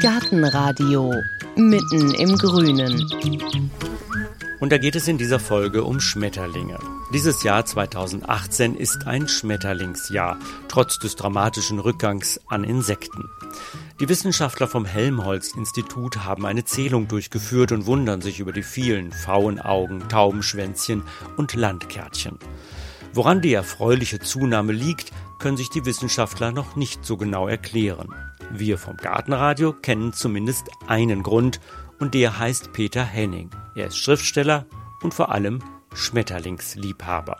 Gartenradio mitten im Grünen. Und da geht es in dieser Folge um Schmetterlinge. Dieses Jahr 2018 ist ein Schmetterlingsjahr, trotz des dramatischen Rückgangs an Insekten. Die Wissenschaftler vom Helmholtz-Institut haben eine Zählung durchgeführt und wundern sich über die vielen Pfauenaugen, Taubenschwänzchen und Landkärtchen. Woran die erfreuliche Zunahme liegt, können sich die Wissenschaftler noch nicht so genau erklären. Wir vom Gartenradio kennen zumindest einen Grund und der heißt Peter Henning. Er ist Schriftsteller und vor allem Schmetterlingsliebhaber.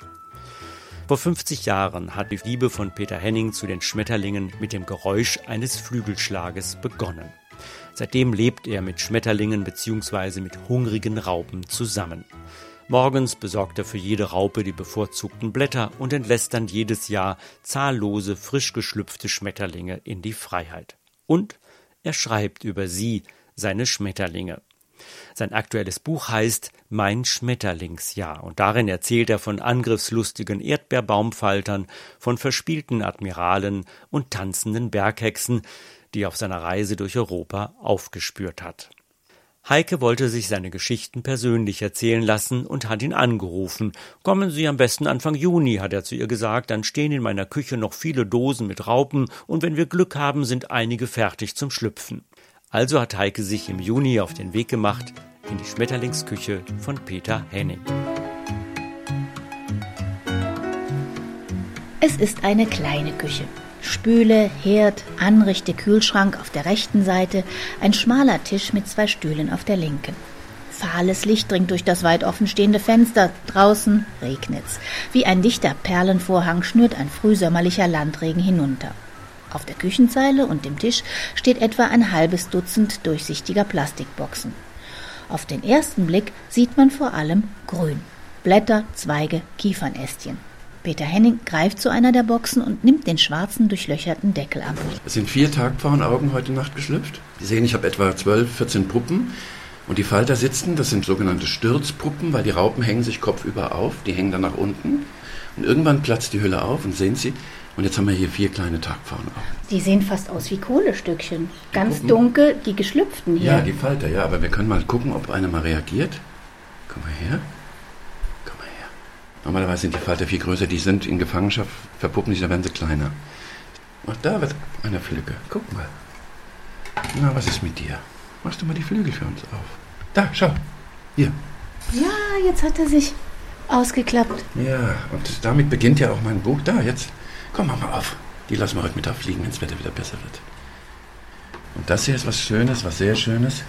Vor 50 Jahren hat die Liebe von Peter Henning zu den Schmetterlingen mit dem Geräusch eines Flügelschlages begonnen. Seitdem lebt er mit Schmetterlingen bzw. mit hungrigen Raupen zusammen. Morgens besorgt er für jede Raupe die bevorzugten Blätter und entlässt dann jedes Jahr zahllose, frisch geschlüpfte Schmetterlinge in die Freiheit. Und er schreibt über sie, seine Schmetterlinge. Sein aktuelles Buch heißt Mein Schmetterlingsjahr und darin erzählt er von angriffslustigen Erdbeerbaumfaltern, von verspielten Admiralen und tanzenden Berghexen, die er auf seiner Reise durch Europa aufgespürt hat. Heike wollte sich seine Geschichten persönlich erzählen lassen und hat ihn angerufen. Kommen Sie am besten Anfang Juni, hat er zu ihr gesagt, dann stehen in meiner Küche noch viele Dosen mit Raupen und wenn wir Glück haben, sind einige fertig zum Schlüpfen. Also hat Heike sich im Juni auf den Weg gemacht in die Schmetterlingsküche von Peter Henning. Es ist eine kleine Küche. Spüle, Herd, Anrichte, Kühlschrank auf der rechten Seite, ein schmaler Tisch mit zwei Stühlen auf der linken. Fahles Licht dringt durch das weit offenstehende Fenster. Draußen regnet's. Wie ein dichter Perlenvorhang schnürt ein frühsommerlicher Landregen hinunter. Auf der Küchenzeile und dem Tisch steht etwa ein halbes Dutzend durchsichtiger Plastikboxen. Auf den ersten Blick sieht man vor allem Grün. Blätter, Zweige, Kiefernästchen. Peter Henning greift zu einer der Boxen und nimmt den schwarzen, durchlöcherten Deckel ab. Es sind vier Tagpfauenaugen heute Nacht geschlüpft. Sie sehen, ich habe etwa 12, 14 Puppen. Und die Falter sitzen, das sind sogenannte Stürzpuppen, weil die Raupen hängen sich kopfüber auf, die hängen dann nach unten. Und irgendwann platzt die Hülle auf und sehen Sie, und jetzt haben wir hier vier kleine Tagpfauenaugen. Die sehen fast aus wie Kohlestückchen. Ganz Puppen. dunkel, die geschlüpften hier. Ja, die Falter, ja, aber wir können mal gucken, ob einer mal reagiert. Komm mal her. Normalerweise sind die Falter viel größer, die sind in Gefangenschaft, verpuppen sich, da werden sie kleiner. Ach, da wird einer Flügge. Guck mal. Na, was ist mit dir? Machst du mal die Flügel für uns auf? Da, schau. Hier. Ja, jetzt hat er sich ausgeklappt. Ja, und damit beginnt ja auch mein Buch. Da, jetzt. Komm, mach mal auf. Die lassen wir heute Mittag fliegen, wenn das Wetter wieder besser wird. Und das hier ist was Schönes, was sehr Schönes.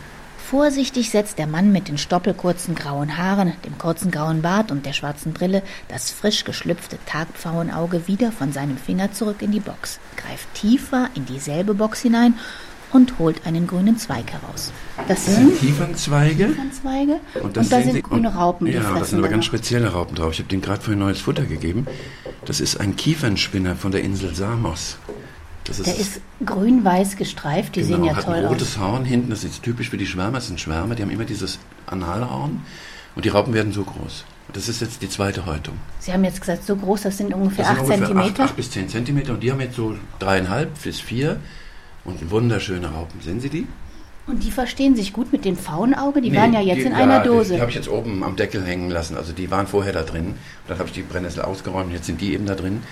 Vorsichtig setzt der Mann mit den stoppelkurzen grauen Haaren, dem kurzen grauen Bart und der schwarzen Brille das frisch geschlüpfte Tagpfauenauge wieder von seinem Finger zurück in die Box, greift tiefer in dieselbe Box hinein und holt einen grünen Zweig heraus. Das, das sind Kiefernzweige. Kiefernzweige. Und, und da sind Sie, grüne Raupen. Und, ja, das sind aber ganz spezielle Raupen drauf. Ich habe denen gerade vorhin neues Futter gegeben. Das ist ein Kiefernspinner von der Insel Samos. Ist der ist grün-weiß gestreift, die genau, sehen ja hat toll ein rotes aus. Horn hinten, das ist typisch für die Schwärmer, das sind Schwärmer, die haben immer dieses Analhorn und die Raupen werden so groß. Das ist jetzt die zweite Häutung. Sie haben jetzt gesagt, so groß, das sind ungefähr 8 cm? 8 bis 10 cm und die haben jetzt so dreieinhalb bis vier und wunderschöne Raupen. Sehen Sie die? Und die verstehen sich gut mit dem Faunauge? Die nee, waren ja jetzt die, in einer Dose. Die, die habe ich jetzt oben am Deckel hängen lassen. Also die waren vorher da drin. Und dann habe ich die Brennnessel ausgeräumt und jetzt sind die eben da drin.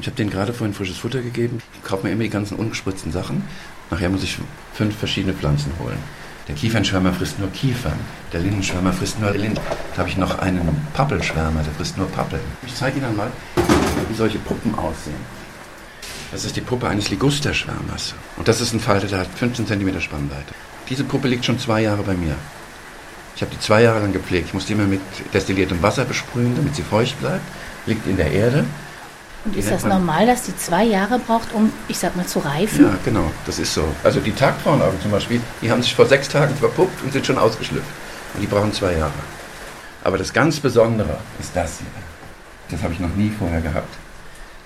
Ich habe denen gerade vorhin frisches Futter gegeben. Ich kaufe mir immer die ganzen ungespritzten Sachen. Nachher muss ich fünf verschiedene Pflanzen holen. Der Kiefernschwärmer frisst nur Kiefern. Der Lindenschwärmer frisst nur Linden. Da habe ich noch einen Pappelschwärmer, der frisst nur Pappel. Ich zeige Ihnen mal, wie solche Puppen aussehen. Das ist die Puppe eines Ligusterschwärmers. Und das ist ein Falter, der hat 15 cm Spannweite. Diese Puppe liegt schon zwei Jahre bei mir. Ich habe die zwei Jahre lang gepflegt. Ich muss die immer mit destilliertem Wasser besprühen, damit sie feucht bleibt. Liegt in der Erde. Und ist das normal, dass die zwei Jahre braucht, um, ich sag mal, zu reifen? Ja, genau, das ist so. Also die Tagpfauenaugen zum Beispiel, die haben sich vor sechs Tagen verpuppt und sind schon ausgeschlüpft. Und die brauchen zwei Jahre. Aber das ganz Besondere ist das hier. Das habe ich noch nie vorher gehabt.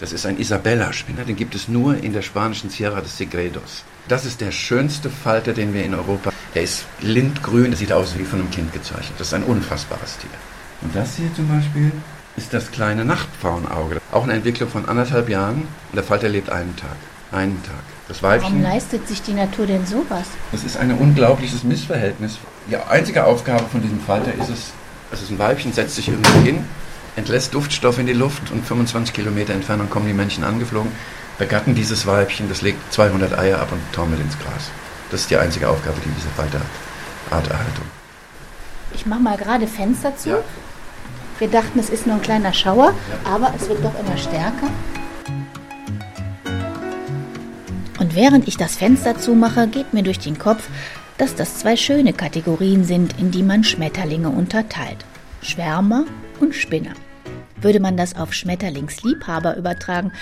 Das ist ein Isabella-Spinner, den gibt es nur in der spanischen Sierra de Segredos. Das ist der schönste Falter, den wir in Europa. Der ist lindgrün, das sieht aus wie von einem Kind gezeichnet. Das ist ein unfassbares Tier. Und das hier zum Beispiel ist das kleine Nachtpfauenauge. Auch eine Entwicklung von anderthalb Jahren. Und der Falter lebt einen Tag. Einen Tag. Das Weibchen. Warum leistet sich die Natur denn sowas? Das ist ein unglaubliches Missverhältnis. Die einzige Aufgabe von diesem Falter ist es, also ein Weibchen setzt sich irgendwo hin, entlässt Duftstoff in die Luft und 25 Kilometer Entfernung kommen die Männchen angeflogen, begatten dieses Weibchen, das legt 200 Eier ab und taumelt ins Gras. Das ist die einzige Aufgabe, die dieser Falter hat. Arterhaltung. Ich mache mal gerade Fenster zu. Ja. Wir dachten, es ist nur ein kleiner Schauer, aber es wird doch immer stärker. Und während ich das Fenster zumache, geht mir durch den Kopf, dass das zwei schöne Kategorien sind, in die man Schmetterlinge unterteilt. Schwärmer und Spinner. Würde man das auf Schmetterlingsliebhaber übertragen,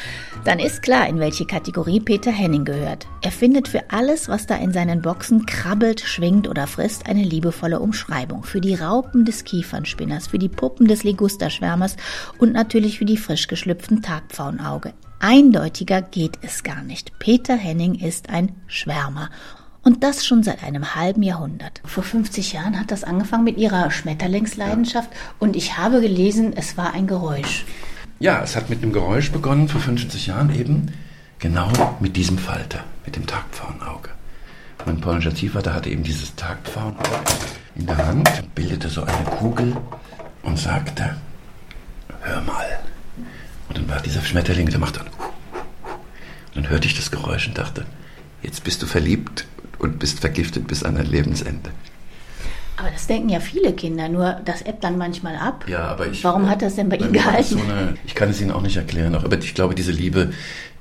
dann ist klar, in welche Kategorie Peter Henning gehört. Er findet für alles, was da in seinen Boxen krabbelt, schwingt oder frisst, eine liebevolle Umschreibung. Für die Raupen des Kiefernspinners, für die Puppen des Ligusterschwärmers und natürlich für die frisch geschlüpften Tagpfauenauge. Eindeutiger geht es gar nicht. Peter Henning ist ein Schwärmer. Und das schon seit einem halben Jahrhundert. Vor 50 Jahren hat das angefangen mit ihrer Schmetterlingsleidenschaft und ich habe gelesen, es war ein Geräusch. Ja, es hat mit einem Geräusch begonnen vor 50 Jahren eben, genau mit diesem Falter, mit dem Tagpfauenauge. Mein polnischer Ziehvater hatte eben dieses Tagpfauenauge in der Hand, bildete so eine Kugel und sagte, hör mal. Und dann war dieser Schmetterling, der macht dann, und dann hörte ich das Geräusch und dachte, jetzt bist du verliebt und bist vergiftet bis an dein Lebensende. Aber das denken ja viele Kinder, nur das ebbt dann manchmal ab. Ja, aber ich. Warum hat das denn bei Ihnen war das gehalten? So eine, ich kann es Ihnen auch nicht erklären, auch, aber ich glaube, diese Liebe,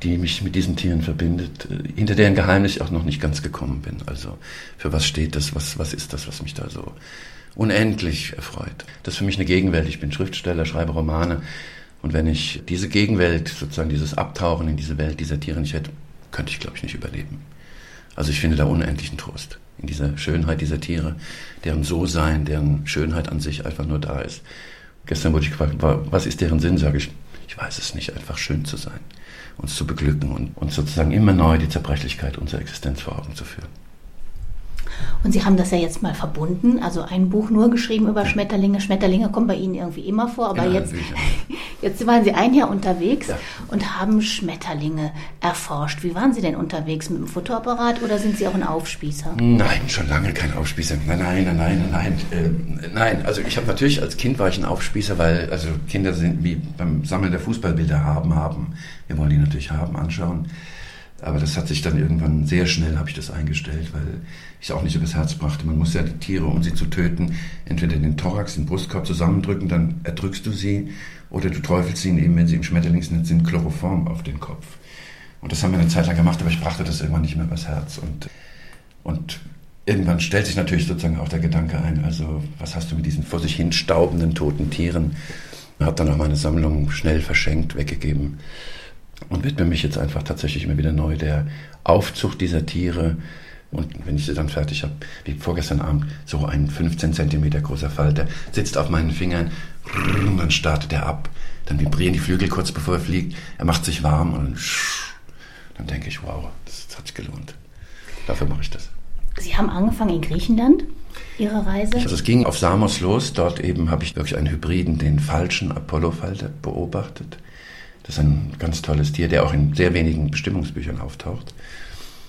die mich mit diesen Tieren verbindet, äh, hinter deren Geheimnis ich auch noch nicht ganz gekommen bin. Also, für was steht das? Was, was ist das, was mich da so unendlich erfreut? Das ist für mich eine Gegenwelt. Ich bin Schriftsteller, schreibe Romane. Und wenn ich diese Gegenwelt, sozusagen dieses Abtauchen in diese Welt dieser Tiere nicht hätte, könnte ich, glaube ich, nicht überleben. Also ich finde da unendlichen Trost in dieser Schönheit dieser Tiere, deren So-Sein, deren Schönheit an sich einfach nur da ist. Gestern wurde ich gefragt, wa- was ist deren Sinn? Sage ich, ich weiß es nicht, einfach schön zu sein, uns zu beglücken und uns sozusagen immer neu die Zerbrechlichkeit unserer Existenz vor Augen zu führen. Und Sie haben das ja jetzt mal verbunden, also ein Buch nur geschrieben über Schmetterlinge. Schmetterlinge kommen bei Ihnen irgendwie immer vor, aber allen jetzt, jetzt waren Sie ein Jahr unterwegs Ja. und haben Schmetterlinge erforscht. Wie waren Sie denn unterwegs? Mit dem Fotoapparat oder sind Sie auch ein Aufspießer? Nein, schon lange kein Aufspießer. Nein, nein, nein, nein, nein. Ähm, nein, also ich habe natürlich als Kind war ich ein Aufspießer, weil also Kinder sind wie beim Sammeln der Fußballbilder haben, haben. Wir wollen die natürlich haben, anschauen. Aber das hat sich dann irgendwann sehr schnell habe ich das eingestellt, weil ich es auch nicht übers Herz brachte. Man muss ja die Tiere, um sie zu töten, entweder den Thorax, den Brustkorb zusammendrücken, dann erdrückst du sie, oder du träufelst ihnen eben, wenn sie im Schmetterlingsnetz sind, Chloroform auf den Kopf. Und das haben wir eine Zeit lang gemacht, aber ich brachte das irgendwann nicht mehr übers Herz. Und und irgendwann stellt sich natürlich sozusagen auch der Gedanke ein, also was hast du mit diesen vor sich hin staubenden toten Tieren? Habe dann auch meine Sammlung schnell verschenkt, weggegeben und widme mich jetzt einfach tatsächlich immer wieder neu der Aufzucht dieser Tiere. Und wenn ich sie dann fertig habe, wie vorgestern Abend, so ein 15 Zentimeter großer Falter sitzt auf meinen Fingern, dann startet er ab. Dann vibrieren die Flügel kurz bevor er fliegt. Er macht sich warm und dann denke ich, wow, das hat sich gelohnt. Dafür mache ich das. Sie haben angefangen in Griechenland, Ihre Reise. Also es ging auf Samos los. Dort eben habe ich wirklich einen Hybriden, den falschen Apollo-Falter beobachtet. Das ist ein ganz tolles Tier, der auch in sehr wenigen Bestimmungsbüchern auftaucht.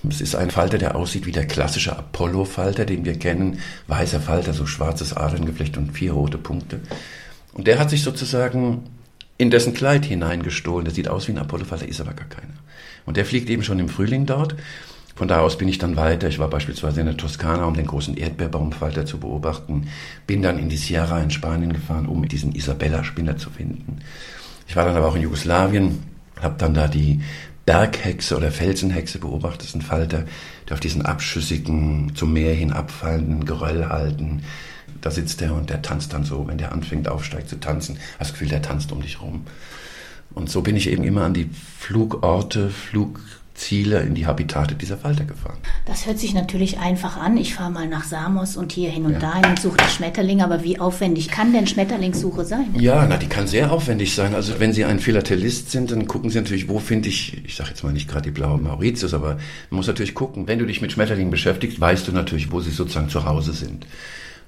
Es ist ein Falter, der aussieht wie der klassische Apollo-Falter, den wir kennen. Weißer Falter, so schwarzes Adlerngeflecht und vier rote Punkte. Und der hat sich sozusagen in dessen Kleid hineingestohlen. Der sieht aus wie ein Apollo-Falter, ist aber gar keiner. Und der fliegt eben schon im Frühling dort. Von da aus bin ich dann weiter. Ich war beispielsweise in der Toskana, um den großen Erdbeerbaumfalter zu beobachten. Bin dann in die Sierra in Spanien gefahren, um diesen Isabella-Spinner zu finden. Ich war dann aber auch in Jugoslawien, habe dann da die Berghexe oder Felsenhexe beobachtet. Das ist ein Falter, der auf diesen abschüssigen, zum Meer hin abfallenden Geröll halten. Da sitzt er und der tanzt dann so, wenn der anfängt, aufsteigt zu tanzen. Hast das Gefühl, der tanzt um dich rum. Und so bin ich eben immer an die Flugorte, Flugziele, in die Habitate dieser Falter gefahren. Das hört sich natürlich einfach an. Ich fahre mal nach Samos und hier hin und Ja. dahin und suche das Schmetterling. Aber wie aufwendig kann denn Schmetterlingssuche sein? Ja, na, die kann sehr aufwendig sein. Also wenn Sie ein Philatelist sind, dann gucken Sie natürlich, wo finde ich, ich sage jetzt mal nicht gerade die blaue Mauritius, aber man muss natürlich gucken. Wenn du dich mit Schmetterlingen beschäftigst, weißt du natürlich, wo sie sozusagen zu Hause sind.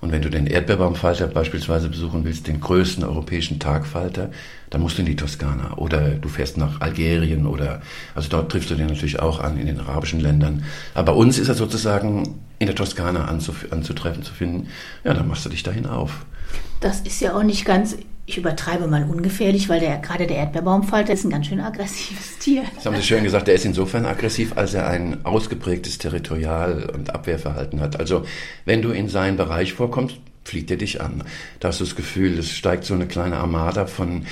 Und wenn du den Erdbeerbaumfalter beispielsweise besuchen willst, den größten europäischen Tagfalter, dann musst du in die Toskana oder du fährst nach Algerien oder, also dort triffst du den natürlich auch an in den arabischen Ländern. Aber bei uns ist er sozusagen in der Toskana anzutreffen, zu finden. Ja, dann machst du dich dahin auf. Das ist ja auch nicht ganz ich übertreibe mal ungefährlich, weil der, gerade der Erdbeerbaumfalter ist ein ganz schön aggressives Tier. Das haben Sie schön gesagt, der ist insofern aggressiv, als er ein ausgeprägtes Territorial- und Abwehrverhalten hat. Also wenn du in seinen Bereich vorkommst, fliegt er dich an. Da hast du das Gefühl, es steigt so eine kleine Armada von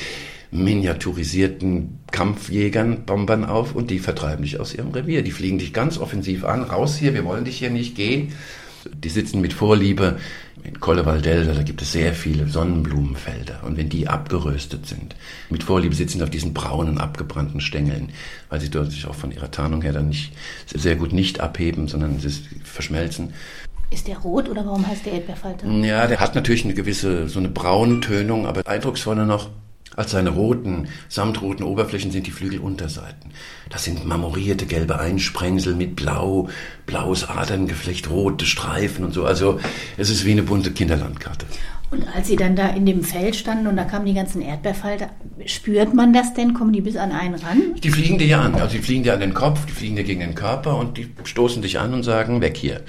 miniaturisierten Kampfjägern, Bombern auf und die vertreiben dich aus ihrem Revier. Die fliegen dich ganz offensiv an. Raus hier, wir wollen dich hier nicht, gehen. Die sitzen mit Vorliebe in Colle Valdelsa, da gibt es sehr viele Sonnenblumenfelder. Und wenn die abgeröstet sind, mit Vorliebe sitzen auf diesen braunen, abgebrannten Stängeln, weil sie dort sich auch von ihrer Tarnung her dann nicht sehr gut nicht abheben, sondern sie verschmelzen. Ist der rot oder warum heißt der Erdbeerfalter? Ja, der hat natürlich eine gewisse, so eine braune Tönung, aber eindrucksvoller noch als seine roten, samtroten Oberflächen sind die Flügelunterseiten. Das sind marmorierte gelbe Einsprengsel mit blau, blaues Aderngeflecht, rote Streifen und so. Also es ist wie eine bunte Kinderlandkarte. Und als Sie dann da in dem Feld standen und da kamen die ganzen Erdbeerfalter, spürt man das denn? Kommen die bis an einen ran? Die fliegen dir ja an. Also die fliegen dir an den Kopf, die fliegen dir gegen den Körper und die stoßen dich an und sagen, weg hier.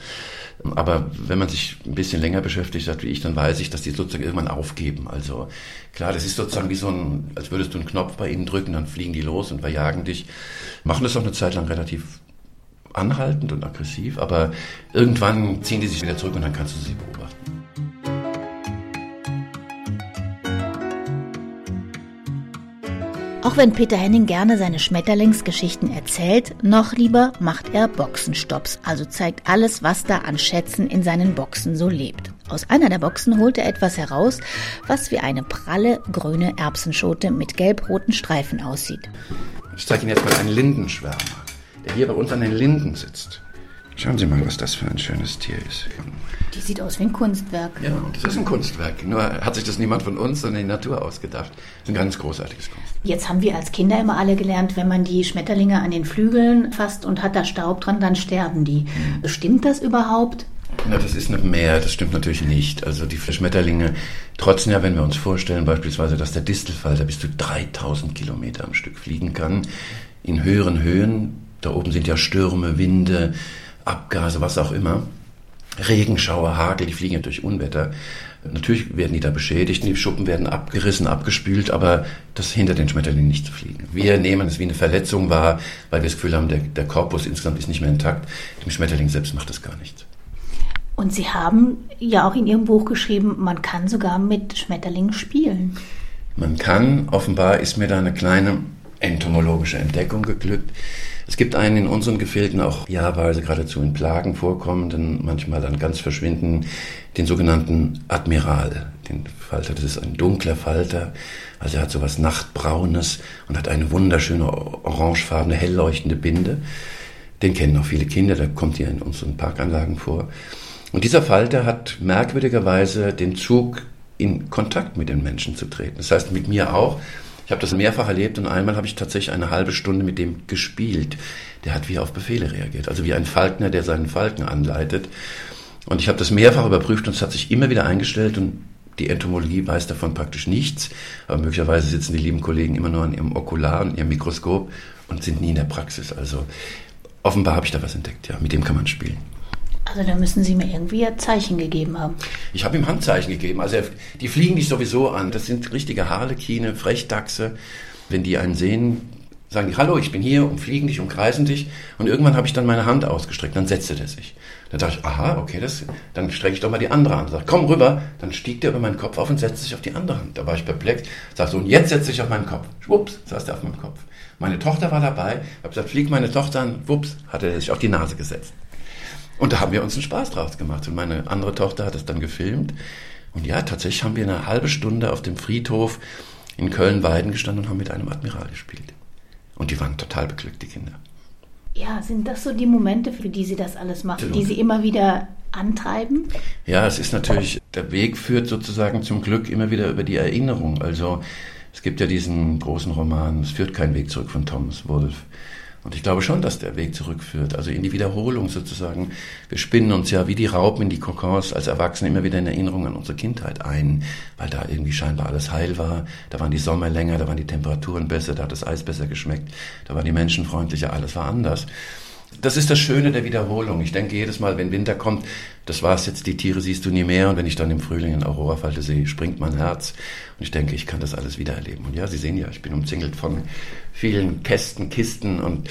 Aber wenn man sich ein bisschen länger beschäftigt hat wie ich, dann weiß ich, dass die sozusagen irgendwann aufgeben. Also klar, das ist sozusagen wie so ein, als würdest du einen Knopf bei ihnen drücken, dann fliegen die los und verjagen dich. Machen das auch eine Zeit lang relativ anhaltend und aggressiv, aber irgendwann ziehen die sich wieder zurück und dann kannst du sie beobachten. Auch wenn Peter Henning gerne seine Schmetterlingsgeschichten erzählt, noch lieber macht er Boxenstops, also zeigt alles, was da an Schätzen in seinen Boxen so lebt. Aus einer der Boxen holt er etwas heraus, was wie eine pralle grüne Erbsenschote mit gelb-roten Streifen aussieht. Ich zeige Ihnen jetzt mal einen Lindenschwärmer, der hier bei uns an den Linden sitzt. Schauen Sie mal, was das für ein schönes Tier ist. Die sieht aus wie ein Kunstwerk. Ja, das ist ein Kunstwerk. Nur hat sich das niemand von uns, sondern die Natur ausgedacht. Das ist ein ganz großartiges Kunstwerk. Jetzt haben wir als Kinder immer alle gelernt, wenn man die Schmetterlinge an den Flügeln fasst und hat da Staub dran, dann sterben die. Mhm. Stimmt das überhaupt? Na, das ist noch mehr, das stimmt natürlich nicht. Also die Schmetterlinge trotzdem ja, wenn wir uns vorstellen, beispielsweise, dass der Distelfalter bis zu 3000 Kilometer am Stück fliegen kann, in höheren Höhen, da oben sind ja Stürme, Winde, Abgase, was auch immer. Regenschauer, Hagel, die fliegen ja durch Unwetter. Natürlich werden die da beschädigt, die Schuppen werden abgerissen, abgespült, aber das hindert den Schmetterling nicht zu fliegen. Wir nehmen es wie eine Verletzung wahr, weil wir das Gefühl haben, der, der Korpus insgesamt ist nicht mehr intakt. Dem Schmetterling selbst macht das gar nichts. Und Sie haben ja auch in Ihrem Buch geschrieben, man kann sogar mit Schmetterlingen spielen. Man kann, offenbar ist mir da eine kleine entomologische Entdeckung geglückt. Es gibt einen in unseren Gefilden auch jahrweise geradezu in Plagen vorkommenden, manchmal dann ganz verschwinden, den sogenannten Admiral, den Falter. Das ist ein dunkler Falter, also er hat so was Nachtbraunes und hat eine wunderschöne orangefarbene, hell leuchtende Binde. Den kennen auch viele Kinder, der kommt hier in unseren Parkanlagen vor. Und dieser Falter hat merkwürdigerweise den Zug, in Kontakt mit den Menschen zu treten. Das heißt, mit mir auch. Ich habe das mehrfach erlebt und einmal habe ich tatsächlich eine halbe Stunde mit dem gespielt. Der hat wie auf Befehle reagiert, also wie ein Falkner, der seinen Falken anleitet. Und ich habe das mehrfach überprüft und es hat sich immer wieder eingestellt und die Entomologie weiß davon praktisch nichts. Aber möglicherweise sitzen die lieben Kollegen immer nur an ihrem Okular und ihrem Mikroskop und sind nie in der Praxis. Also offenbar habe ich da was entdeckt, ja. Mit dem kann man spielen. Also da müssen Sie mir irgendwie ein Zeichen gegeben haben. Ich habe ihm Handzeichen gegeben. Also die fliegen dich sowieso an. Das sind richtige Harlekine, Frechdachse. Wenn die einen sehen, sagen die, hallo, ich bin hier und fliegen dich, umkreisen dich. Und irgendwann habe ich dann meine Hand ausgestreckt, dann setzte der sich. Dann dachte ich, aha, okay, das, dann strecke ich doch mal die andere Hand. Sag, komm rüber. Dann stieg der über meinen Kopf auf und setzte sich auf die andere Hand. Da war ich perplex. Sag so, und jetzt setze ich auf meinen Kopf. Schwupps, saß der auf meinem Kopf. Meine Tochter war dabei. Ich habe gesagt, flieg meine Tochter an. Wups, hat er sich auf die Nase gesetzt. Und da haben wir uns einen Spaß draus gemacht. Und meine andere Tochter hat es dann gefilmt. Und ja, tatsächlich haben wir eine halbe Stunde auf dem Friedhof in Köln-Weiden gestanden und haben mit einem Admiral gespielt. Und die waren total beglückt, die Kinder. Ja, sind das so die Momente, für die Sie das alles machen, Absolut. die Sie immer wieder antreiben? Ja, es ist natürlich, der Weg führt sozusagen zum Glück immer wieder über die Erinnerung. Also es gibt ja diesen großen Roman, es führt kein Weg zurück von Thomas Wolfe Und ich glaube schon, dass der Weg zurückführt, also in die Wiederholung sozusagen. Wir spinnen uns ja wie die Raupen in die Kokons als Erwachsene immer wieder in Erinnerung an unsere Kindheit ein, weil da irgendwie scheinbar alles heil war. Da waren die Sommer länger, da waren die Temperaturen besser, da hat das Eis besser geschmeckt, da waren die Menschen freundlicher, alles war anders. Das ist das Schöne der Wiederholung. Ich denke jedes Mal, wenn Winter kommt, das war's jetzt, die Tiere siehst du nie mehr. Und wenn ich dann im Frühling in Aurorafalte sehe, springt mein Herz. Und ich denke, ich kann das alles wieder erleben. Und ja, Sie sehen ja, ich bin umzingelt von vielen Kästen, Kisten und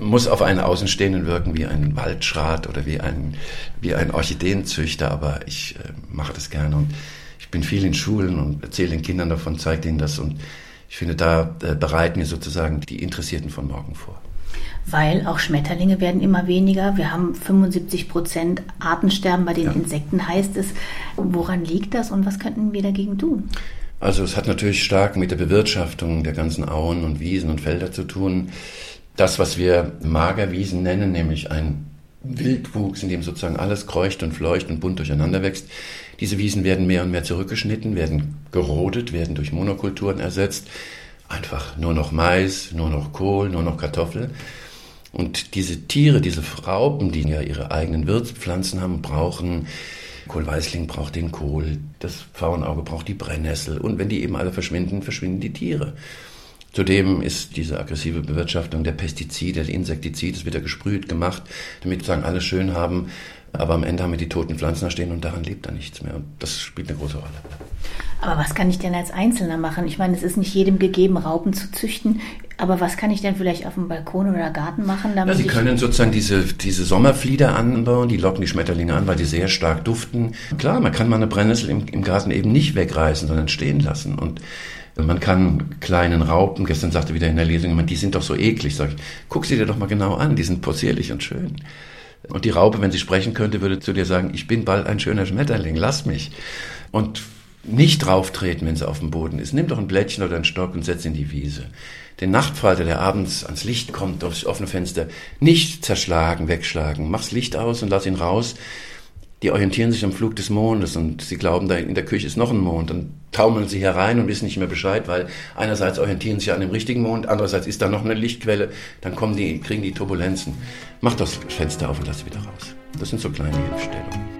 muss auf einen Außenstehenden wirken wie ein Waldschrat oder wie ein, wie ein Orchideenzüchter. Aber ich äh, mache das gerne und ich bin viel in Schulen und erzähle den Kindern davon, zeige ihnen das. Und ich finde, da äh, bereiten wir sozusagen die Interessierten von morgen vor weil auch Schmetterlinge werden immer weniger. Wir haben 75 Prozent Artensterben bei den ja. Insekten, heißt es. Woran liegt das und was könnten wir dagegen tun? Also es hat natürlich stark mit der Bewirtschaftung der ganzen Auen und Wiesen und Felder zu tun. Das, was wir Magerwiesen nennen, nämlich ein Wildwuchs, in dem sozusagen alles kreucht und fleucht und bunt durcheinander wächst. Diese Wiesen werden mehr und mehr zurückgeschnitten, werden gerodet, werden durch Monokulturen ersetzt. Einfach nur noch Mais, nur noch Kohl, nur noch Kartoffel. Und diese Tiere, diese Raupen, die ja ihre eigenen Wirtspflanzen haben, brauchen Kohlweißling braucht den Kohl, das Pfauenauge braucht die Brennnessel und wenn die eben alle verschwinden, verschwinden die Tiere. Zudem ist diese aggressive Bewirtschaftung der Pestizide, der Insektizide, es wird ja gesprüht, gemacht, damit sozusagen alle schön haben, aber am Ende haben wir die toten Pflanzen da stehen und daran lebt dann nichts mehr. Und das spielt eine große Rolle. Aber was kann ich denn als Einzelner machen? Ich meine, es ist nicht jedem gegeben, Raupen zu züchten. Aber was kann ich denn vielleicht auf dem Balkon oder Garten machen? Damit ja, Sie können sozusagen diese, diese Sommerflieder anbauen, die locken die Schmetterlinge an, weil die sehr stark duften. Klar, man kann mal eine Brennnessel im, im Garten eben nicht wegreißen, sondern stehen lassen. Und man kann kleinen Raupen, gestern sagte wieder in der Lesung die sind doch so eklig. Sag ich, guck sie dir doch mal genau an, die sind possierlich und schön. Und die Raupe, wenn sie sprechen könnte, würde zu dir sagen, ich bin bald ein schöner Schmetterling, lass mich. Und nicht drauftreten, wenn sie auf dem Boden ist. Nimm doch ein Blättchen oder einen Stock und setz in die Wiese. Den Nachtfalter, der abends ans Licht kommt, durchs offene Fenster, nicht zerschlagen, wegschlagen. Mach's Licht aus und lass ihn raus. Die orientieren sich am Flug des Mondes und sie glauben, da in der Küche ist noch ein Mond. Dann taumeln sie herein und wissen nicht mehr Bescheid, weil einerseits orientieren sie an dem richtigen Mond, andererseits ist da noch eine Lichtquelle. Dann kommen die, kriegen die Turbulenzen. Mach das Fenster auf und lass sie wieder raus. Das sind so kleine Hilfestellungen.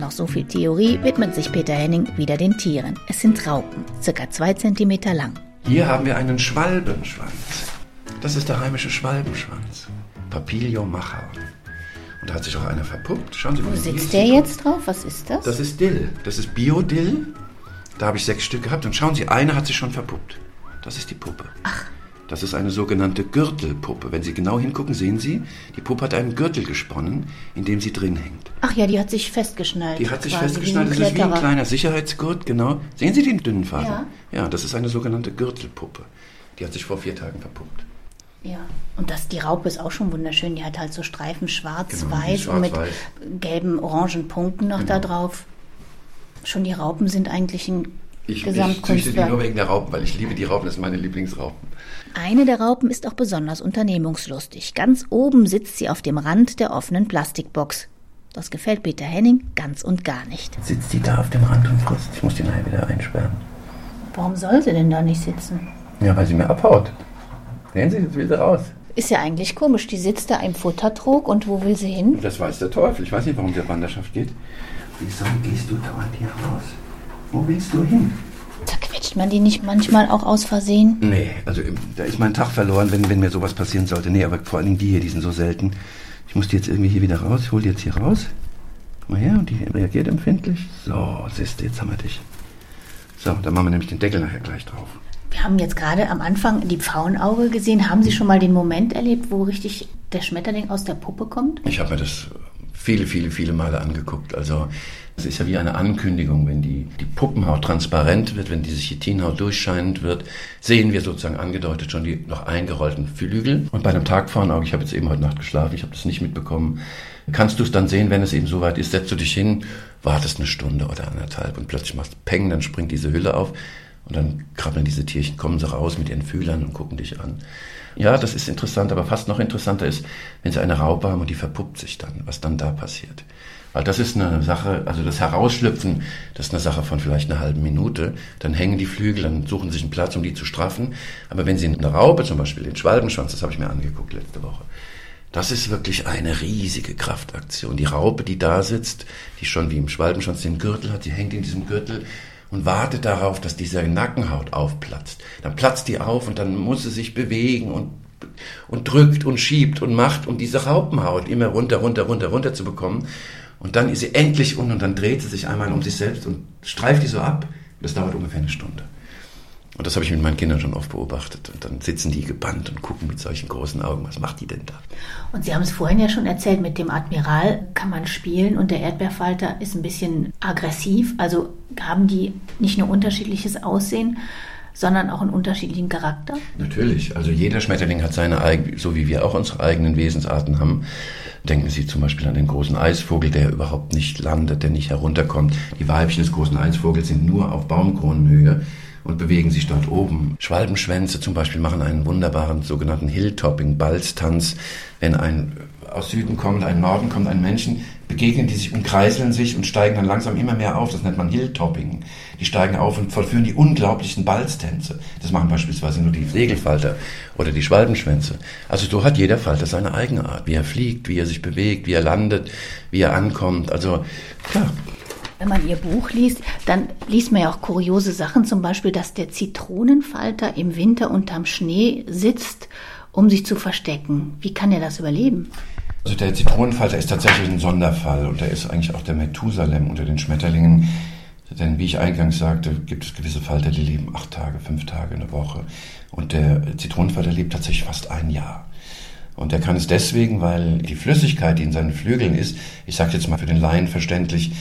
Noch so viel Theorie widmet sich Peter Henning wieder den Tieren. Es sind Raupen, circa zwei Zentimeter lang. Hier haben wir einen Schwalbenschwanz. Das ist der heimische Schwalbenschwanz. Papilio macher. Und da hat sich auch einer verpuppt. Schauen Sie mal. Wo sitzt der jetzt drauf? Was ist das? Das ist Dill. Das ist Bio-Dill. Da habe ich sechs Stück gehabt. Und schauen Sie, eine hat sich schon verpuppt. Das ist die Puppe. Ach. Das ist eine sogenannte Gürtelpuppe. Wenn Sie genau hingucken, sehen Sie, die Puppe hat einen Gürtel gesponnen, in dem sie drin hängt. Ach ja, die hat sich festgeschnallt. Die hat sich festgeschnallt. Das ist wie ein kleiner Sicherheitsgurt, genau. Sehen Sie den dünnen Faden? Ja. Ja, das ist eine sogenannte Gürtelpuppe. Die hat sich vor vier Tagen verpuppt. Ja, und das, die Raupe ist auch schon wunderschön. Die hat halt so Streifen schwarz-weiß genau, und mit gelben, orangen Punkten noch genau. da drauf. Schon die Raupen sind eigentlich ein ich, ich züchte die nur wegen der Raupen, weil ich liebe die Raupen, das sind meine Lieblingsraupen. Eine der Raupen ist auch besonders unternehmungslustig. Ganz oben sitzt sie auf dem Rand der offenen Plastikbox. Das gefällt Peter Henning ganz und gar nicht. Sitzt die da auf dem Rand und frisst? Ich muss die nachher wieder einsperren. Warum soll sie denn da nicht sitzen? Ja, weil sie mir abhaut. Sehen Sie, jetzt will sie raus. Ist ja eigentlich komisch. Die sitzt da im Futtertrog und wo will sie hin? Das weiß der Teufel. Ich weiß nicht, warum die Wanderschaft geht. Wieso gehst du dauernd hier raus? Wo willst du hin? Zerquetscht man die nicht manchmal auch aus Versehen? Nee, also da ist mein Tag verloren, wenn, wenn mir sowas passieren sollte. Nee, aber vor allen Dingen die hier, die sind so selten. Ich muss die jetzt irgendwie hier wieder raus. Ich hol die jetzt hier raus. Guck mal her, und die reagiert empfindlich. So, siehst du, jetzt haben wir dich. So, dann machen wir nämlich den Deckel nachher gleich drauf. Wir haben jetzt gerade am Anfang die Pfauenauge gesehen. Haben Sie schon mal den Moment erlebt, wo richtig der Schmetterling aus der Puppe kommt? Ich habe mir das viele, viele, viele Male angeguckt. Also es ist ja wie eine Ankündigung, wenn die, die Puppenhaut transparent wird, wenn diese Chitinhaut durchscheinend wird, sehen wir sozusagen angedeutet schon die noch eingerollten Flügel. Und bei einem Tagfahrenauge, ich habe jetzt eben heute Nacht geschlafen, ich habe das nicht mitbekommen, kannst du es dann sehen, wenn es eben soweit ist, setzt du dich hin, wartest eine Stunde oder anderthalb und plötzlich machst Peng, dann springt diese Hülle auf und dann krabbeln diese Tierchen, kommen sie raus mit ihren Fühlern und gucken dich an. Ja, das ist interessant, aber fast noch interessanter ist, wenn sie eine Raupe haben und die verpuppt sich dann, was dann da passiert. Weil das ist eine Sache, also das Herausschlüpfen, das ist eine Sache von vielleicht einer halben Minute. Dann hängen die Flügel, dann suchen sie sich einen Platz, um die zu straffen. Aber wenn sie eine Raupe, zum Beispiel den Schwalbenschwanz, das habe ich mir angeguckt letzte Woche, das ist wirklich eine riesige Kraftaktion. Die Raupe, die da sitzt, die schon wie im Schwalbenschwanz den Gürtel hat, die hängt in diesem Gürtel und wartet darauf, dass diese Nackenhaut aufplatzt. Dann platzt die auf und dann muss sie sich bewegen und, und drückt und schiebt und macht, um diese Raupenhaut immer runter, runter, runter, runter zu bekommen. Und dann ist sie endlich unten und dann dreht sie sich einmal um sich selbst und streift die so ab. Das dauert ungefähr eine Stunde. Und das habe ich mit meinen Kindern schon oft beobachtet. Und dann sitzen die gebannt und gucken mit solchen großen Augen, was macht die denn da? Und Sie haben es vorhin ja schon erzählt, mit dem Admiral kann man spielen und der Erdbeerfalter ist ein bisschen aggressiv. Also haben die nicht nur unterschiedliches Aussehen, sondern auch einen unterschiedlichen Charakter? Natürlich. Also jeder Schmetterling hat seine eigene, so wie wir auch unsere eigenen Wesensarten haben. Denken Sie zum Beispiel an den großen Eisvogel, der überhaupt nicht landet, der nicht herunterkommt. Die Weibchen des großen Eisvogels sind nur auf Baumkronenhöhe und bewegen sich dort oben. Schwalbenschwänze zum Beispiel machen einen wunderbaren sogenannten Hilltopping, Balztanz. Wenn ein aus Süden kommt, ein Norden kommt, ein Menschen, begegnen die sich und kreiseln sich und steigen dann langsam immer mehr auf. Das nennt man Hilltopping. Die steigen auf und vollführen die unglaublichen Balztänze. Das machen beispielsweise nur die Segelfalter oder die Schwalbenschwänze. Also so hat jeder Falter seine eigene Art, wie er fliegt, wie er sich bewegt, wie er landet, wie er ankommt. Also klar, wenn man ihr Buch liest, dann liest man ja auch kuriose Sachen, zum Beispiel, dass der Zitronenfalter im Winter unterm Schnee sitzt, um sich zu verstecken. Wie kann er das überleben? Also der Zitronenfalter ist tatsächlich ein Sonderfall und er ist eigentlich auch der Methusalem unter den Schmetterlingen. Denn wie ich eingangs sagte, gibt es gewisse Falter, die leben acht Tage, fünf Tage, eine Woche. Und der Zitronenfalter lebt tatsächlich fast ein Jahr. Und er kann es deswegen, weil die Flüssigkeit, die in seinen Flügeln ist, ich sage jetzt mal für den Laien verständlich,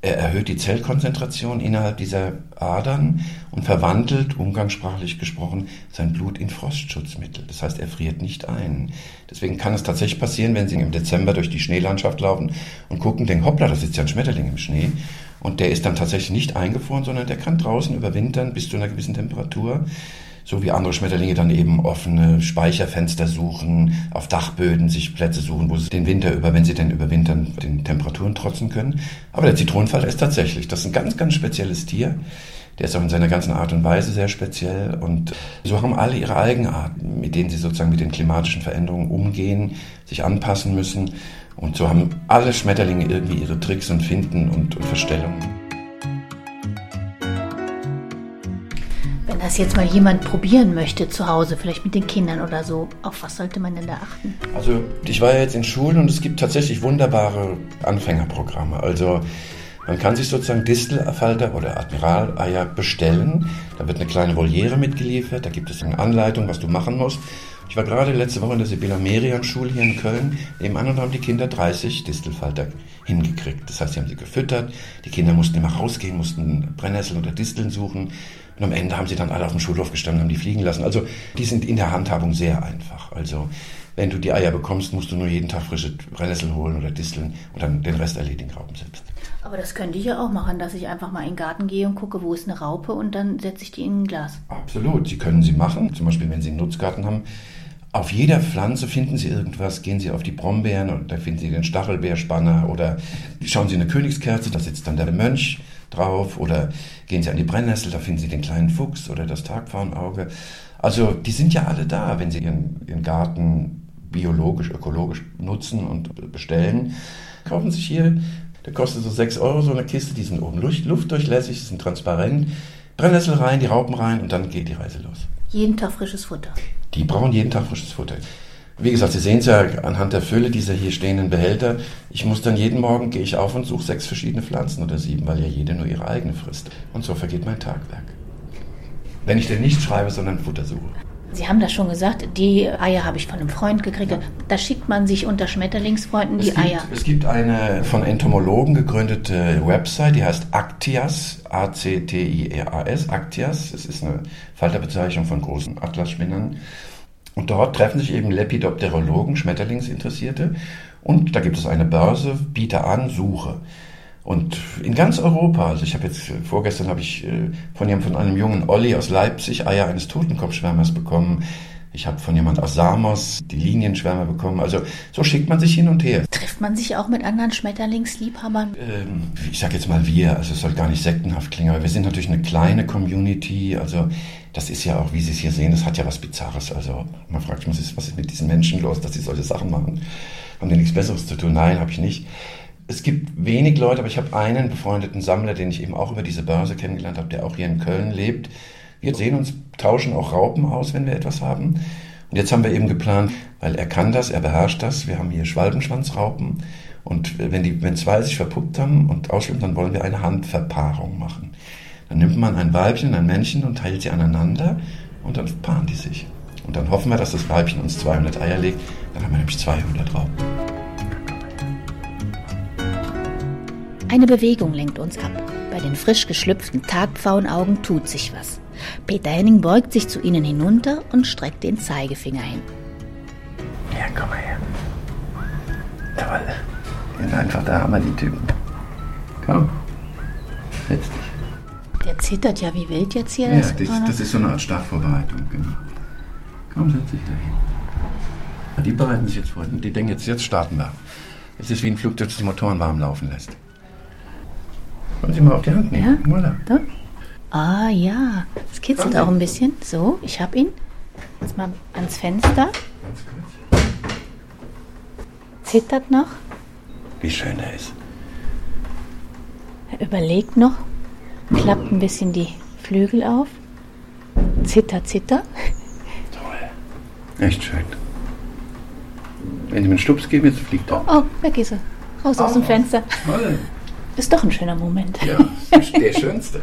er erhöht die Zellkonzentration innerhalb dieser Adern und verwandelt, umgangssprachlich gesprochen, sein Blut in Frostschutzmittel. Das heißt, er friert nicht ein. Deswegen kann es tatsächlich passieren, wenn Sie im Dezember durch die Schneelandschaft laufen und gucken, denken, hoppla, da sitzt ja ein Schmetterling im Schnee. Und der ist dann tatsächlich nicht eingefroren, sondern der kann draußen überwintern bis zu einer gewissen Temperatur so wie andere Schmetterlinge dann eben offene Speicherfenster suchen, auf Dachböden sich Plätze suchen, wo sie den Winter über, wenn sie denn überwintern, den Temperaturen trotzen können. Aber der Zitronenfalter ist tatsächlich, das ist ein ganz, ganz spezielles Tier. Der ist auch in seiner ganzen Art und Weise sehr speziell und so haben alle ihre Eigenarten, mit denen sie sozusagen mit den klimatischen Veränderungen umgehen, sich anpassen müssen. Und so haben alle Schmetterlinge irgendwie ihre Tricks und Finden und, und Verstellungen. Das jetzt mal jemand probieren möchte zu Hause, vielleicht mit den Kindern oder so, auf was sollte man denn da achten? Also ich war ja jetzt in Schulen und es gibt tatsächlich wunderbare Anfängerprogramme. Also man kann sich sozusagen Distelfalter oder Admiraleier bestellen. Da wird eine kleine Voliere mitgeliefert, da gibt es eine Anleitung, was du machen musst. Ich war gerade letzte Woche in der Sibylla Merian Schule hier in Köln nebenan und haben die Kinder 30 Distelfalter hingekriegt. Das heißt, sie haben sie gefüttert, die Kinder mussten immer rausgehen, mussten Brennnesseln oder Disteln suchen und am Ende haben sie dann alle auf dem Schulhof gestanden, haben die fliegen lassen. Also die sind in der Handhabung sehr einfach. Also wenn du die Eier bekommst, musst du nur jeden Tag frische Brennnesseln holen oder Disteln und dann den Rest erledigen Raupen selbst. Aber das könnte ich ja auch machen, dass ich einfach mal in den Garten gehe und gucke, wo ist eine Raupe und dann setze ich die in ein Glas. Absolut, Sie können sie machen. Zum Beispiel, wenn Sie einen Nutzgarten haben, auf jeder Pflanze finden Sie irgendwas. Gehen Sie auf die Brombeeren und da finden Sie den Stachelbeerspanner oder schauen Sie eine Königskerze, da sitzt dann der Mönch drauf oder gehen Sie an die Brennnessel, da finden Sie den kleinen Fuchs oder das Tagpfauenauge. Also die sind ja alle da, wenn Sie Ihren, Ihren Garten biologisch, ökologisch nutzen und bestellen. Kaufen Sie sich hier, der kostet so 6 Euro so eine Kiste, die sind oben luftdurchlässig, sind transparent. Brennnessel rein, die Raupen rein und dann geht die Reise los. Jeden Tag frisches Futter. Die brauchen jeden Tag frisches Futter. Wie gesagt, Sie sehen es ja anhand der Fülle dieser hier stehenden Behälter. Ich muss dann jeden Morgen, gehe ich auf und suche sechs verschiedene Pflanzen oder sieben, weil ja jede nur ihre eigene frisst. Und so vergeht mein Tagwerk. Wenn ich denn nicht schreibe, sondern Futter suche. Sie haben das schon gesagt, die Eier habe ich von einem Freund gekriegt. Ja. Da schickt man sich unter Schmetterlingsfreunden die es gibt, Eier. Es gibt eine von Entomologen gegründete Website, die heißt Actias, A-C-T-I-R-A-S, Actias. Es ist eine Falterbezeichnung von großen Atlasspinnern. Und dort treffen sich eben Lepidopterologen, Schmetterlingsinteressierte. Und da gibt es eine Börse, biete an, suche. Und in ganz Europa, also ich habe jetzt, vorgestern habe ich äh, von, von einem jungen Olli aus Leipzig Eier eines Totenkopfschwärmers bekommen. Ich habe von jemand aus Samos die Linienschwärme bekommen. Also so schickt man sich hin und her. Trifft man sich auch mit anderen Schmetterlingsliebhabern? Ähm, ich sage jetzt mal wir, also es soll gar nicht sektenhaft klingen, aber wir sind natürlich eine kleine Community. Also das ist ja auch, wie Sie es hier sehen, das hat ja was Bizarres. Also man fragt sich, was ist mit diesen Menschen los, dass sie solche Sachen machen? Haben die nichts Besseres zu tun? Nein, habe ich nicht. Es gibt wenig Leute, aber ich habe einen befreundeten Sammler, den ich eben auch über diese Börse kennengelernt habe, der auch hier in Köln lebt wir sehen uns, tauschen auch Raupen aus, wenn wir etwas haben. Und jetzt haben wir eben geplant, weil er kann das, er beherrscht das. Wir haben hier Schwalbenschwanzraupen. Und wenn, die, wenn zwei sich verpuppt haben und ausschwimmen, dann wollen wir eine Handverpaarung machen. Dann nimmt man ein Weibchen ein Männchen und teilt sie aneinander und dann paaren die sich. Und dann hoffen wir, dass das Weibchen uns 200 Eier legt. Dann haben wir nämlich 200 Raupen. Eine Bewegung lenkt uns ab. Bei den frisch geschlüpften Tagpfauenaugen tut sich was. Peter Henning beugt sich zu ihnen hinunter und streckt den Zeigefinger hin. Ja, komm mal her. Toll. Sind einfach der Hammer, die Typen. Komm. Setz dich. Der zittert ja wie wild jetzt hier. Ja, das, das, das ist so eine Art Startvorbereitung, genau. Komm, setz dich da hin. Die bereiten sich jetzt vor. Die denken jetzt, jetzt starten wir. Es ist wie ein Flugzeug, das Motoren warm laufen lässt. Wollen Sie mal auf die Hand nehmen? Ja? Voilà. Da? Ah ja, es kitzelt auch ein bisschen. So, ich hab ihn. Jetzt mal ans Fenster. Zittert noch. Wie schön er ist. Er überlegt noch, klappt ein bisschen die Flügel auf. Zitter, zitter. Toll. Echt schön. Wenn Sie mir einen Stups geben, jetzt fliegt er. Oh, oh weg ist er. Raus oh, aus dem Fenster. Toll. Ist doch ein schöner Moment. Ja, der schönste.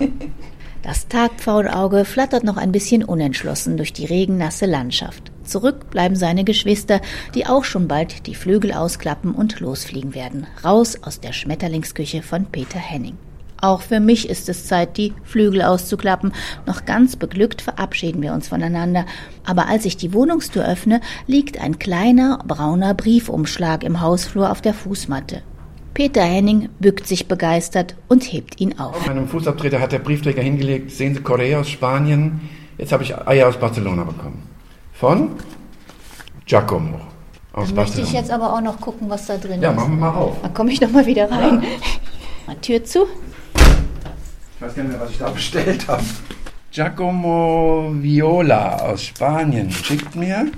Das Tagpfaulauge flattert noch ein bisschen unentschlossen durch die regennasse Landschaft. Zurück bleiben seine Geschwister, die auch schon bald die Flügel ausklappen und losfliegen werden. Raus aus der Schmetterlingsküche von Peter Henning. Auch für mich ist es Zeit, die Flügel auszuklappen. Noch ganz beglückt verabschieden wir uns voneinander. Aber als ich die Wohnungstür öffne, liegt ein kleiner brauner Briefumschlag im Hausflur auf der Fußmatte. Peter Henning bückt sich begeistert und hebt ihn auf. Auf meinem Fußabtreter hat der Briefträger hingelegt, sehen Sie Korea aus Spanien. Jetzt habe ich Eier aus Barcelona bekommen. Von Giacomo aus Dann Barcelona. Möchte ich jetzt aber auch noch gucken, was da drin ja, ist. Ja, machen wir mal auf. Dann komme ich noch mal wieder rein. Ja. Mal Tür zu. Ich weiß gar nicht mehr, was ich da bestellt habe. Giacomo Viola aus Spanien schickt mir.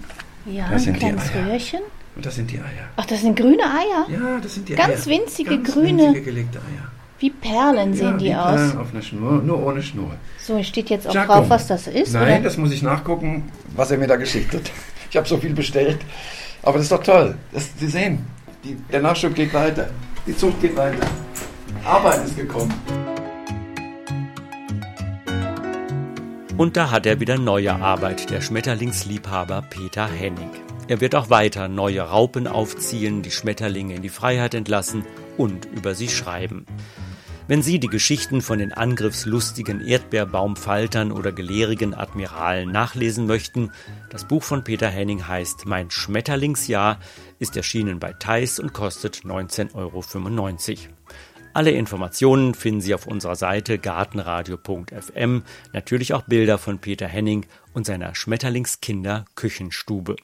Ja, das ein kleines Röhrchen. Und das sind die Eier. Ach, das sind grüne Eier? Ja, das sind die Ganz Eier. winzige Ganz grüne. winzige gelegte Eier. Wie Perlen sehen ja, die aus. Perlen auf einer Schnur, nur ohne Schnur. So, steht jetzt auch Giacomo. drauf, was das ist? Nein, oder? das muss ich nachgucken, was er mir da geschickt hat. Ich habe so viel bestellt. Aber das ist doch toll. Das, Sie sehen, die, der Nachschub geht weiter. Die Zucht geht weiter. Arbeit ist gekommen. Und da hat er wieder neue Arbeit, der Schmetterlingsliebhaber Peter Henning. Er wird auch weiter neue Raupen aufziehen, die Schmetterlinge in die Freiheit entlassen und über sie schreiben. Wenn Sie die Geschichten von den angriffslustigen Erdbeerbaumfaltern oder gelehrigen Admiralen nachlesen möchten, das Buch von Peter Henning heißt Mein Schmetterlingsjahr, ist erschienen bei Theis und kostet 19,95 Euro. Alle Informationen finden Sie auf unserer Seite gartenradio.fm, natürlich auch Bilder von Peter Henning und seiner Schmetterlingskinder Küchenstube.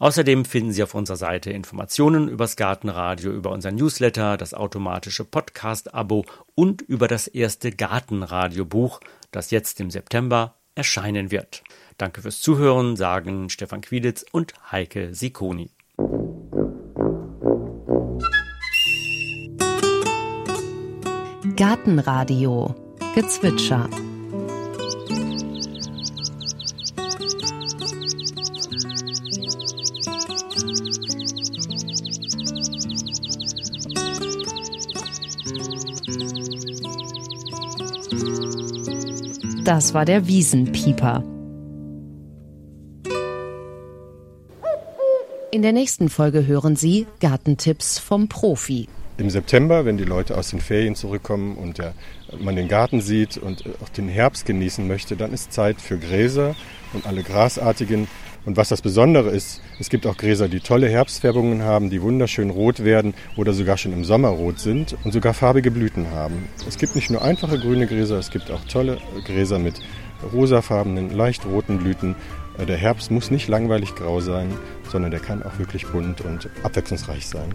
Außerdem finden Sie auf unserer Seite Informationen übers Gartenradio, über unser Newsletter, das automatische Podcast-Abo und über das erste Gartenradiobuch, das jetzt im September erscheinen wird. Danke fürs Zuhören, sagen Stefan Quieditz und Heike Sikoni. Gartenradio Gezwitscher Das war der Wiesenpieper. In der nächsten Folge hören Sie Gartentipps vom Profi. Im September, wenn die Leute aus den Ferien zurückkommen und der, man den Garten sieht und auch den Herbst genießen möchte, dann ist Zeit für Gräser und alle grasartigen und was das Besondere ist, es gibt auch Gräser, die tolle Herbstfärbungen haben, die wunderschön rot werden oder sogar schon im Sommer rot sind und sogar farbige Blüten haben. Es gibt nicht nur einfache grüne Gräser, es gibt auch tolle Gräser mit rosafarbenen, leicht roten Blüten. Der Herbst muss nicht langweilig grau sein, sondern der kann auch wirklich bunt und abwechslungsreich sein.